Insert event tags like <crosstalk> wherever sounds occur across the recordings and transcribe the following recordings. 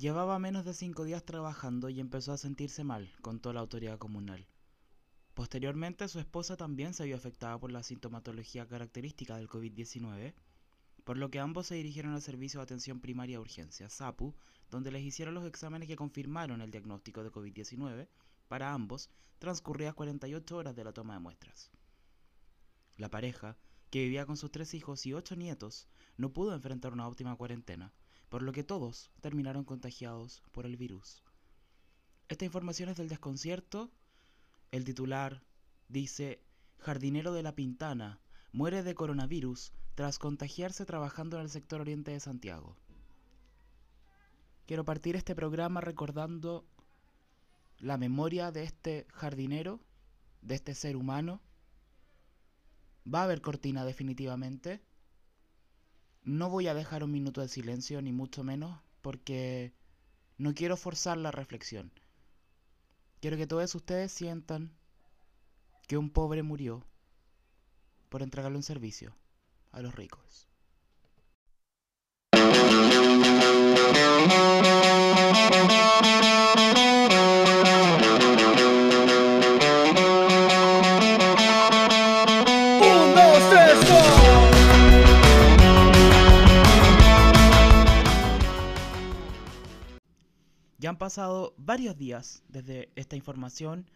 Llevaba menos de cinco días trabajando y empezó a sentirse mal, contó la autoridad comunal. Posteriormente, su esposa también se vio afectada por la sintomatología característica del COVID-19, por lo que ambos se dirigieron al Servicio de Atención Primaria de Urgencia, SAPU, donde les hicieron los exámenes que confirmaron el diagnóstico de COVID-19 para ambos transcurridas 48 horas de la toma de muestras. La pareja, que vivía con sus tres hijos y ocho nietos, no pudo enfrentar una óptima cuarentena, por lo que todos terminaron contagiados por el virus. Esta información es del desconcierto. El titular dice, Jardinero de la Pintana muere de coronavirus tras contagiarse trabajando en el sector oriente de Santiago. Quiero partir este programa recordando la memoria de este jardinero, de este ser humano. Va a haber cortina definitivamente. No voy a dejar un minuto de silencio, ni mucho menos, porque no quiero forzar la reflexión. Quiero que todos ustedes sientan que un pobre murió por entregarle un servicio a los ricos. Pasado varios días desde esta información,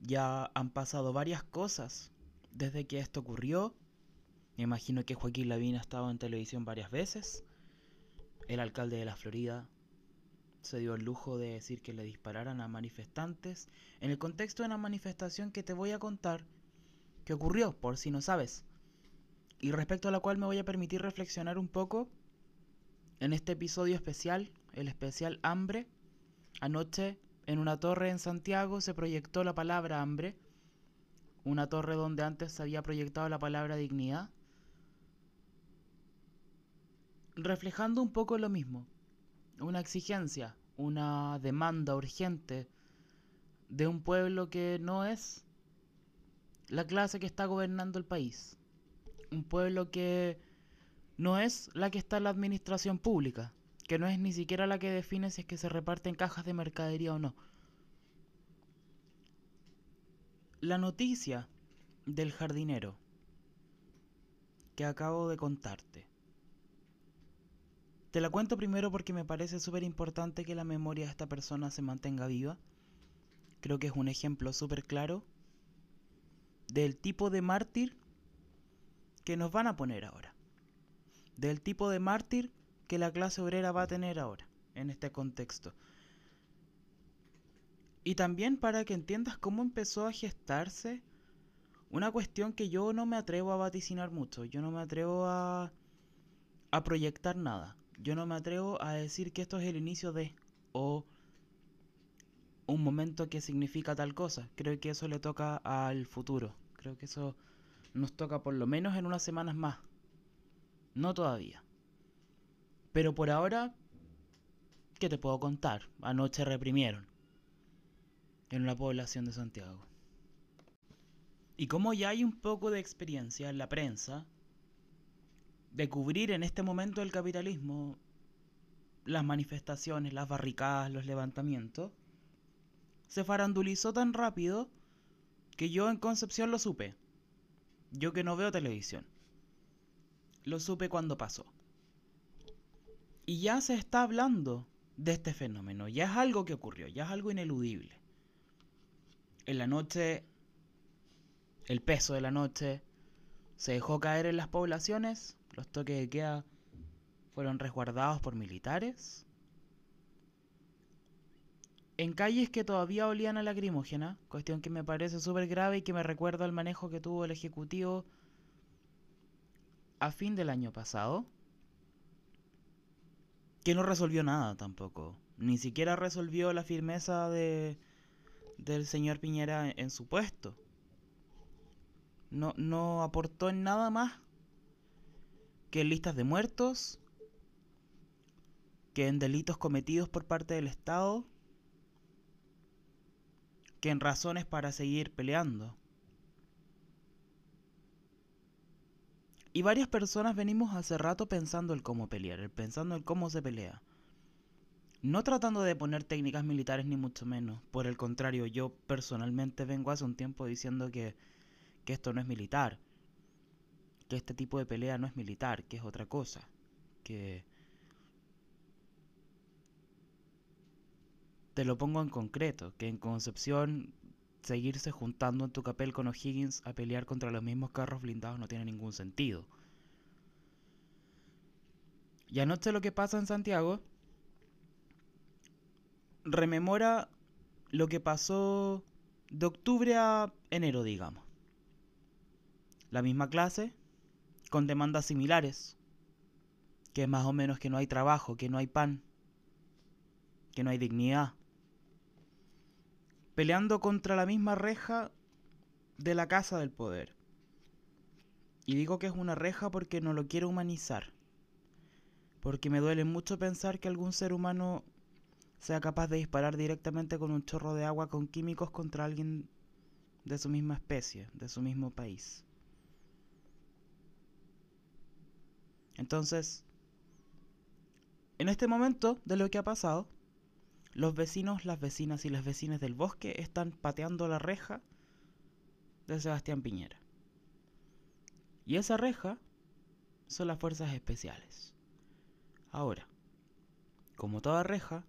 ya han pasado varias cosas desde que esto ocurrió. Me imagino que Joaquín Lavín ha estado en televisión varias veces. El alcalde de la Florida se dio el lujo de decir que le dispararan a manifestantes en el contexto de una manifestación que te voy a contar que ocurrió, por si no sabes, y respecto a la cual me voy a permitir reflexionar un poco en este episodio especial el especial Hambre. Anoche, en una torre en Santiago, se proyectó la palabra hambre. Una torre donde antes se había proyectado la palabra dignidad. Reflejando un poco lo mismo. Una exigencia, una demanda urgente de un pueblo que no es la clase que está gobernando el país. Un pueblo que no es la que está en la administración pública que no es ni siquiera la que define si es que se reparten cajas de mercadería o no. La noticia del jardinero que acabo de contarte. Te la cuento primero porque me parece súper importante que la memoria de esta persona se mantenga viva. Creo que es un ejemplo súper claro del tipo de mártir que nos van a poner ahora. Del tipo de mártir que la clase obrera va a tener ahora, en este contexto. Y también para que entiendas cómo empezó a gestarse una cuestión que yo no me atrevo a vaticinar mucho, yo no me atrevo a, a proyectar nada, yo no me atrevo a decir que esto es el inicio de o un momento que significa tal cosa. Creo que eso le toca al futuro, creo que eso nos toca por lo menos en unas semanas más, no todavía. Pero por ahora, ¿qué te puedo contar? Anoche reprimieron en la población de Santiago. Y como ya hay un poco de experiencia en la prensa de cubrir en este momento el capitalismo, las manifestaciones, las barricadas, los levantamientos, se farandulizó tan rápido que yo en Concepción lo supe. Yo que no veo televisión. Lo supe cuando pasó. Y ya se está hablando de este fenómeno, ya es algo que ocurrió, ya es algo ineludible. En la noche, el peso de la noche se dejó caer en las poblaciones, los toques de queda fueron resguardados por militares. En calles que todavía olían a lacrimógena, cuestión que me parece súper grave y que me recuerda al manejo que tuvo el Ejecutivo a fin del año pasado que no resolvió nada tampoco. Ni siquiera resolvió la firmeza de, del señor Piñera en, su puesto. No, no aportó en nada más que en listas de muertos, que en delitos cometidos por parte del Estado, que en razones para seguir peleando. Y varias personas venimos hace rato pensando el cómo pelear, pensando el cómo se pelea. No tratando de poner técnicas militares ni mucho menos. Por el contrario, yo personalmente vengo hace un tiempo diciendo que, que esto no es militar. Que este tipo de pelea no es militar, que es otra cosa. Que... Te lo pongo en concreto, que en Concepción seguirse juntando en tu capel con O'Higgins a pelear contra los mismos carros blindados no tiene ningún sentido. Y anoche lo que pasa en Santiago rememora lo que pasó de octubre a enero, digamos. La misma clase, con demandas similares, que es más o menos que no hay trabajo, que no hay pan, que no hay dignidad. Peleando contra la misma reja de la casa del poder. Y digo que es una reja porque no lo quiero humanizar. Porque me duele mucho pensar que algún ser humano sea capaz de disparar directamente con un chorro de agua con químicos contra alguien de su misma especie, de su mismo país. Entonces, en este momento de lo que ha pasado, los vecinos, las vecinas y las vecinas del bosque están pateando la reja de Sebastián Piñera. Y esa reja son las fuerzas especiales. Ahora, como toda reja,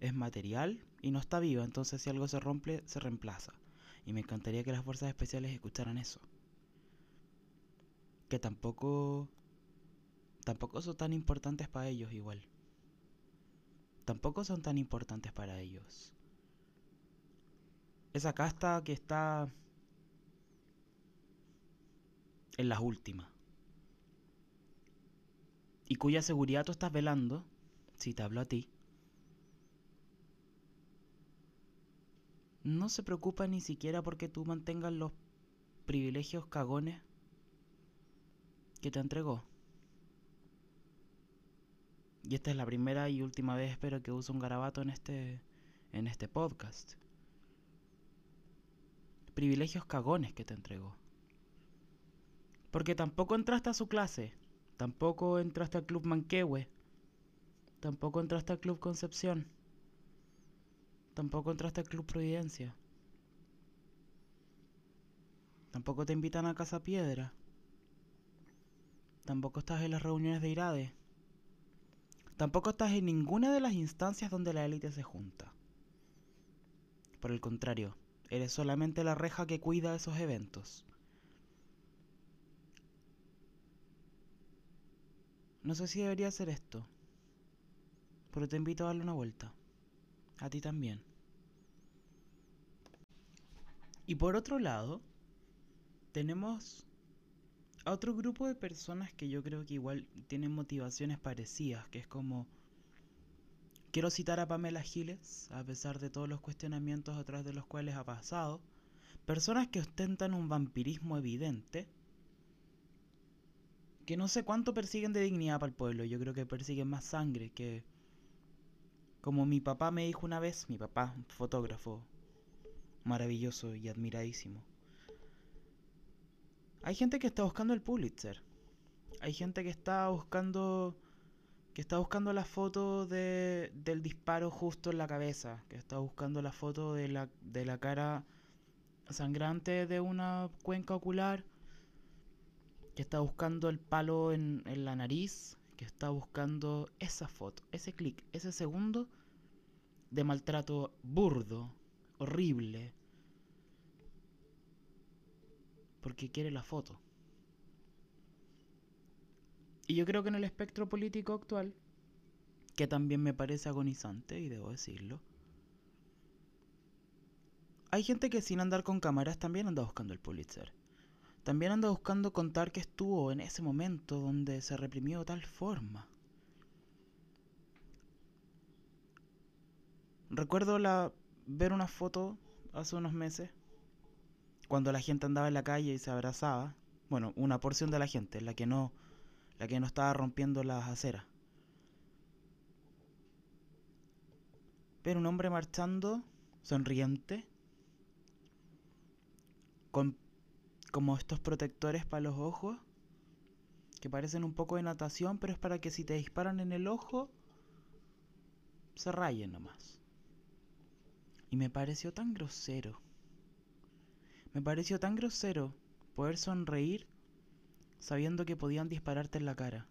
es material y no está viva, entonces si algo se rompe, se reemplaza. Y me encantaría que las fuerzas especiales escucharan eso. Que tampoco... Tampoco son tan importantes para ellos igual. Tampoco son tan importantes para ellos. Esa casta que está en las últimas. Y cuya seguridad tú estás velando, si te hablo a ti, no se preocupa ni siquiera porque tú mantengas los privilegios cagones que te entregó. Y esta es la primera y última vez espero que use un garabato en este en este podcast. Privilegios cagones que te entregó. Porque tampoco entraste a su clase, tampoco entraste al Club Manquehue, tampoco entraste al Club Concepción. Tampoco entraste al Club Providencia. Tampoco te invitan a Casa Piedra. Tampoco estás en las reuniones de IRADE. Tampoco estás en ninguna de las instancias donde la élite se junta. Por el contrario, eres solamente la reja que cuida esos eventos. No sé si debería hacer esto, pero te invito a darle una vuelta. A ti también. Y por otro lado, tenemos a otro grupo de personas que yo creo que igual tienen motivaciones parecidas, que es como... Quiero citar a Pamela Giles, a pesar de todos los cuestionamientos a través de los cuales ha pasado. Personas que ostentan un vampirismo evidente, que no sé cuánto persiguen de dignidad para el pueblo, yo creo que persiguen más sangre que... Como mi papá me dijo una vez, mi papá, fotógrafo, maravilloso y admiradísimo. Hay gente que está buscando el Pulitzer. Hay gente que está buscando que está buscando la foto de, del disparo justo en la cabeza, que está buscando la foto de la, de la cara sangrante de una cuenca ocular, que está buscando el palo en, en la nariz, que está buscando esa foto, ese clic, ese segundo de maltrato burdo, horrible, porque quiere la foto. Y yo creo que en el espectro político actual, que también me parece agonizante, y debo decirlo, hay gente que sin andar con cámaras también anda buscando el Pulitzer. También anda buscando contar que estuvo en ese momento donde se reprimió de tal forma. Recuerdo la, ver una foto hace unos meses cuando la gente andaba en la calle y se abrazaba, bueno, una porción de la gente, la que no, la que no estaba rompiendo las aceras. Pero un hombre marchando, sonriente, con como estos protectores para los ojos, que parecen un poco de natación, pero es para que si te disparan en el ojo, se rayen nomás. Y me pareció tan grosero. Me pareció tan grosero poder sonreír sabiendo que podían dispararte en la cara.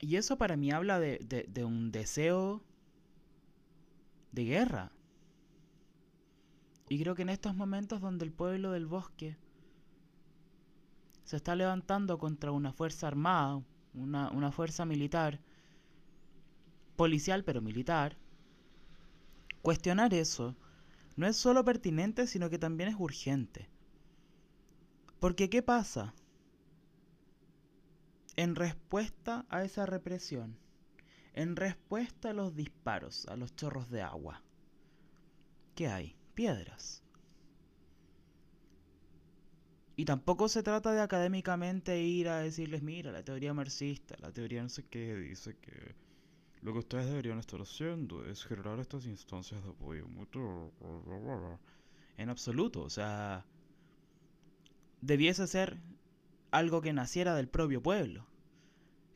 Y eso para mí habla de, un deseo de guerra. Y creo que en estos momentos donde el pueblo del bosque se está levantando contra una fuerza armada, una fuerza militar, policial pero militar, cuestionar eso no es solo pertinente, sino que también es urgente. Porque ¿qué pasa? En respuesta a esa represión, en respuesta a los disparos, a los chorros de agua, ¿qué hay? Piedras. Y tampoco se trata de académicamente ir a decirles, mira, la teoría marxista, la teoría no sé qué, dice que lo que ustedes deberían estar haciendo es generar estas instancias de apoyo mutuo. En absoluto, o sea, debiese ser algo que naciera del propio pueblo.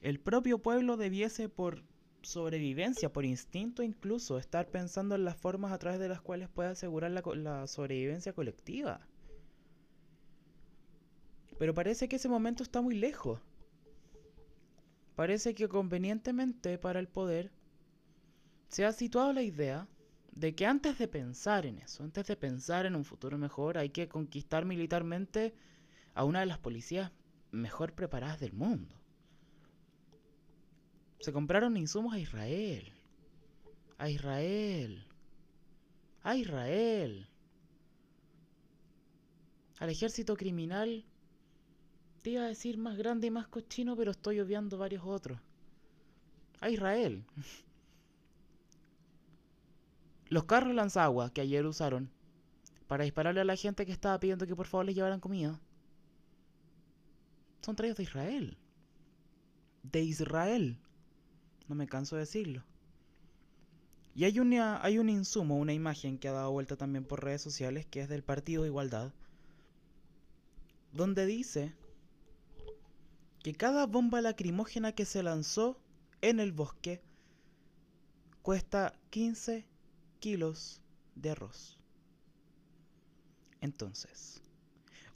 El propio pueblo debiese por sobrevivencia, por instinto incluso, estar pensando en las formas a través de las cuales puede asegurar la, la sobrevivencia colectiva. Pero parece que ese momento está muy lejos. Parece que convenientemente para el poder se ha situado la idea de que antes de pensar en eso, antes de pensar en un futuro mejor, hay que conquistar militarmente a una de las policías mejor preparadas del mundo. Se compraron insumos a Israel. A Israel. A Israel. Al ejército criminal iba a decir más grande y más cochino, pero estoy obviando varios otros. A Israel. <laughs> Los carros lanzaguas que ayer usaron para dispararle a la gente que estaba pidiendo que por favor les llevaran comida son traídos de Israel. De Israel. No me canso de decirlo. Y hay, una, hay un insumo, una imagen que ha dado vuelta también por redes sociales, que es del Partido de Igualdad, donde dice que cada bomba lacrimógena que se lanzó en el bosque cuesta 15 kilos de arroz. Entonces,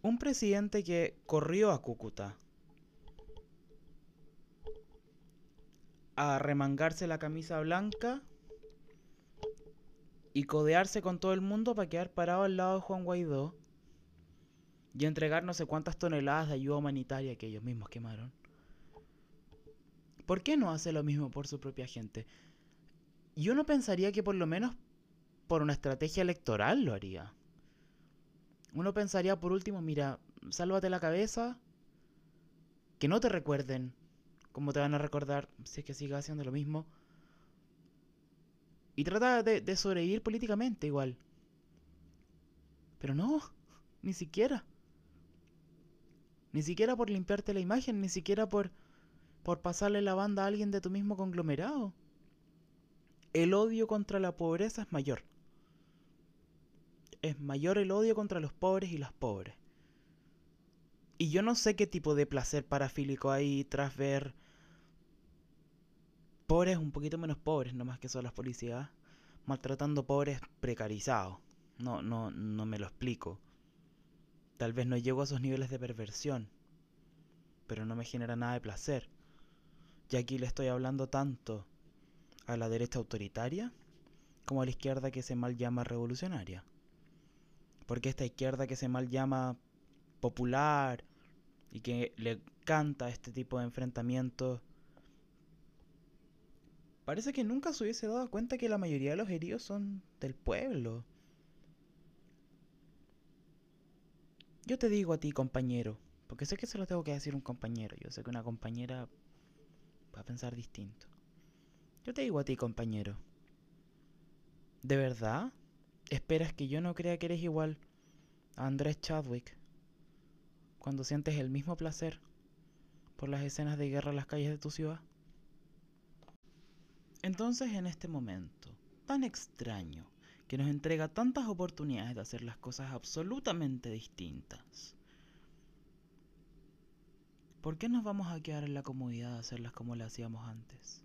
un presidente que corrió a Cúcuta a remangarse la camisa blanca y codearse con todo el mundo para quedar parado al lado de Juan Guaidó y entregar no sé cuántas toneladas de ayuda humanitaria que ellos mismos quemaron. ¿Por qué no hace lo mismo por su propia gente? Yo no pensaría que por lo menos por una estrategia electoral lo haría. Uno pensaría por último, mira, sálvate la cabeza, que no te recuerden como te van a recordar si es que sigas haciendo lo mismo. Y trata de, de sobrevivir políticamente igual. Pero no, ni siquiera. Ni siquiera por limpiarte la imagen, ni siquiera por, por pasarle la banda a alguien de tu mismo conglomerado. El odio contra la pobreza es mayor. Es mayor el odio contra los pobres y las pobres. Y yo no sé qué tipo de placer parafílico hay tras ver pobres un poquito menos pobres, no más que son las policías, maltratando pobres precarizados. No, no, no me lo explico. Tal vez no llego a esos niveles de perversión, pero no me genera nada de placer. Y aquí le estoy hablando tanto a la derecha autoritaria como a la izquierda que se mal llama revolucionaria. Porque esta izquierda que se mal llama popular y que le canta este tipo de enfrentamientos, parece que nunca se hubiese dado cuenta que la mayoría de los heridos son del pueblo. Yo te digo a ti, compañero, porque sé que se lo tengo que decir a un compañero, yo sé que una compañera va a pensar distinto. Yo te digo a ti, compañero, ¿de verdad esperas que yo no crea que eres igual a Andrés Chadwick cuando sientes el mismo placer por las escenas de guerra en las calles de tu ciudad? Entonces, en este momento tan extraño, que nos entrega tantas oportunidades de hacer las cosas absolutamente distintas. ¿Por qué nos vamos a quedar en la comodidad de hacerlas como las hacíamos antes?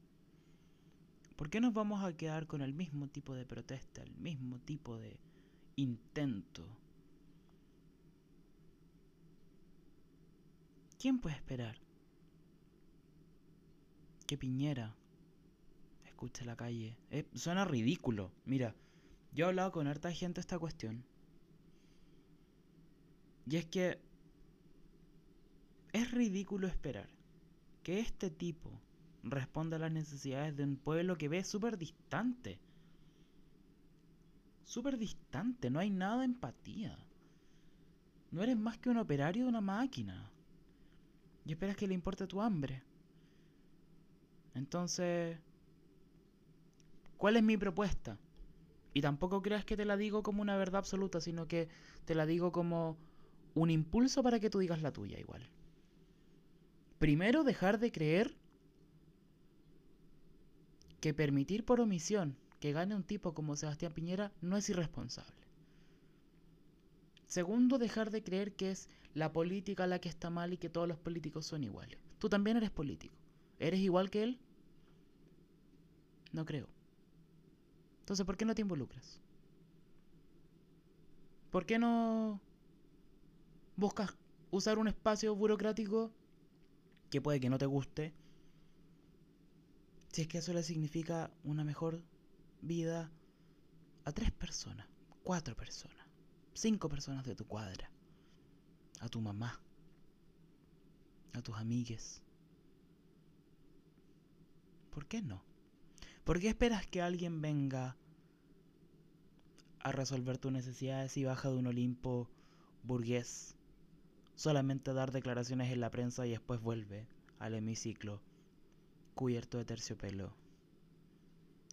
¿Por qué nos vamos a quedar con el mismo tipo de protesta, el mismo tipo de intento? ¿Quién puede esperar? Que Piñera escuche la calle. Eh, suena ridículo. Mira, yo he hablado con harta gente esta cuestión. Y es que es ridículo esperar que este tipo responda a las necesidades de un pueblo que ve súper distante. Súper distante, no hay nada de empatía. No eres más que un operario de una máquina. Y esperas que le importe tu hambre. Entonces, ¿cuál es mi propuesta? Y tampoco creas que te la digo como una verdad absoluta, sino que te la digo como un impulso para que tú digas la tuya igual. Primero, dejar de creer que permitir por omisión que gane un tipo como Sebastián Piñera no es irresponsable. Segundo, dejar de creer que es la política la que está mal y que todos los políticos son iguales. Tú también eres político. ¿Eres igual que él? No creo. Entonces, ¿por qué no te involucras? ¿Por qué no buscas usar un espacio burocrático que puede que no te guste? Si es que eso le significa una mejor vida a tres personas, cuatro personas, cinco personas de tu cuadra, a tu mamá, a tus amigues. ¿Por qué no? ¿Por qué esperas que alguien venga a resolver tus necesidades y baja de un Olimpo burgués? Solamente dar declaraciones en la prensa y después vuelve al hemiciclo cubierto de terciopelo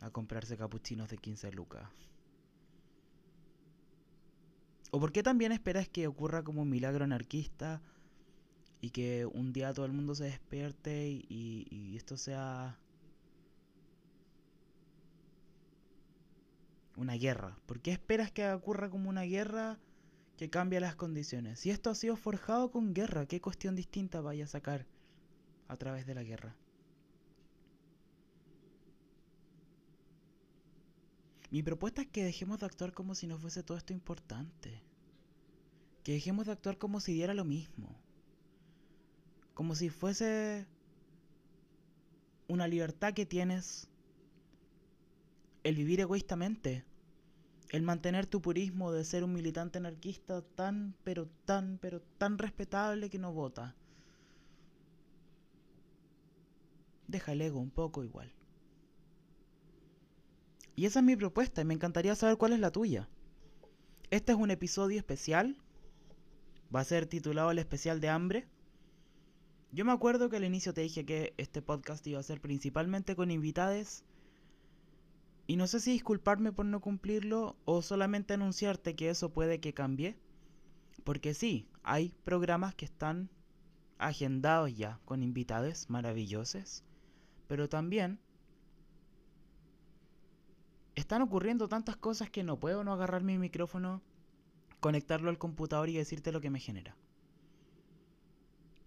a comprarse capuchinos de 15 lucas. ¿O por qué también esperas que ocurra como un milagro anarquista y que un día todo el mundo se despierte y, y esto sea una guerra. ¿Por qué esperas que ocurra como una guerra que cambie las condiciones? Si esto ha sido forjado con guerra, ¿qué cuestión distinta vaya a sacar a través de la guerra? Mi propuesta es que dejemos de actuar como si no fuese todo esto importante. Que dejemos de actuar como si diera lo mismo. Como si fuese una libertad que tienes el vivir egoístamente, el mantener tu purismo de ser un militante anarquista tan, pero tan, pero tan respetable que no vota. Deja el ego un poco igual. Y esa es mi propuesta y me encantaría saber cuál es la tuya. Este es un episodio especial. Va a ser titulado El especial de hambre. Yo me acuerdo que al inicio te dije que este podcast iba a ser principalmente con invitades y no sé si disculparme por no cumplirlo o solamente anunciarte que eso puede que cambie. Porque sí, hay programas que están agendados ya con invitados maravillosos. Pero también están ocurriendo tantas cosas que no puedo no agarrar mi micrófono, conectarlo al computador y decirte lo que me genera.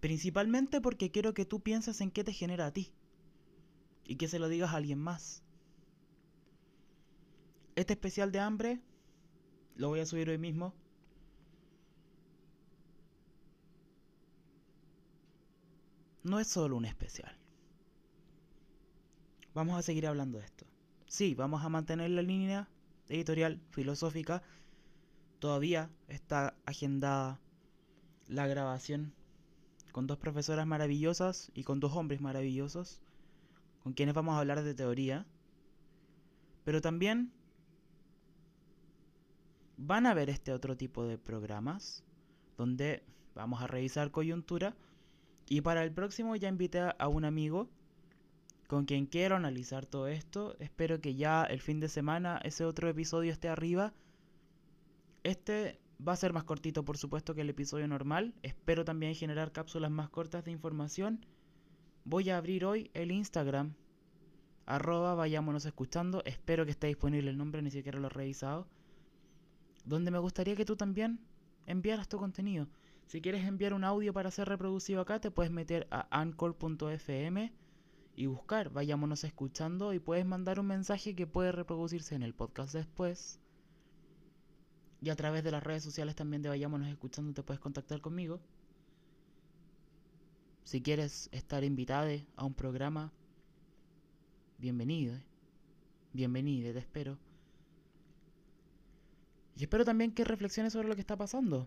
Principalmente porque quiero que tú pienses en qué te genera a ti. Y que se lo digas a alguien más. Este especial de hambre lo voy a subir hoy mismo. No es solo un especial. Vamos a seguir hablando de esto. Sí, vamos a mantener la línea editorial filosófica. Todavía está agendada la grabación con dos profesoras maravillosas y con dos hombres maravillosos, con quienes vamos a hablar de teoría. Pero también van a ver este otro tipo de programas donde vamos a revisar coyuntura y para el próximo ya invité a un amigo con quien quiero analizar todo esto. Espero que ya el fin de semana ese otro episodio esté arriba. Este va a ser más cortito por supuesto que el episodio normal. Espero también generar cápsulas más cortas de información. Voy a abrir hoy el Instagram. Arroba vayámonos escuchando. Espero que esté disponible el nombre, ni siquiera lo he revisado donde me gustaría que tú también enviaras tu contenido. Si quieres enviar un audio para ser reproducido acá, te puedes meter a anchor.fm y buscar, vayámonos escuchando y puedes mandar un mensaje que puede reproducirse en el podcast después. Y a través de las redes sociales también de Vayámonos Escuchando te puedes contactar conmigo. Si quieres estar invitada a un programa, bienvenido. Bienvenido, te espero. Y espero también que reflexiones sobre lo que está pasando.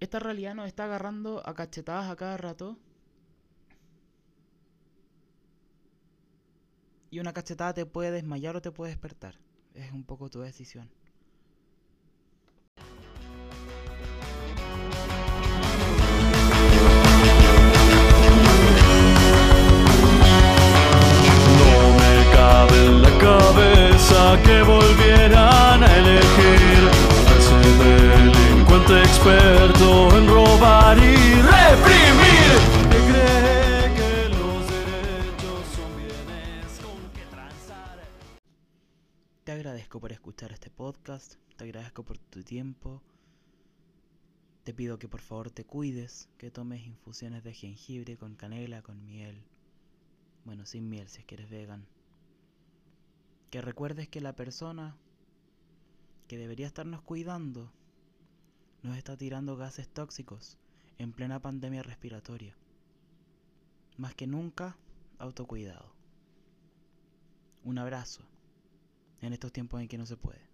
Esta realidad nos está agarrando a cachetadas a cada rato. Y una cachetada te puede desmayar o te puede despertar. Es un poco tu decisión. No me cabe en la cabeza que volvieran experto en robar y reprimir. Cree que los son bienes con que. Te agradezco por escuchar este podcast, te agradezco por tu tiempo. Te pido que por favor te cuides, que tomes infusiones de jengibre con canela, con miel. Bueno, sin miel si es que eres vegan. Que recuerdes que la persona que debería estarnos cuidando nos está tirando gases tóxicos en plena pandemia respiratoria. Más que nunca, autocuidado. Un abrazo en estos tiempos en que no se puede.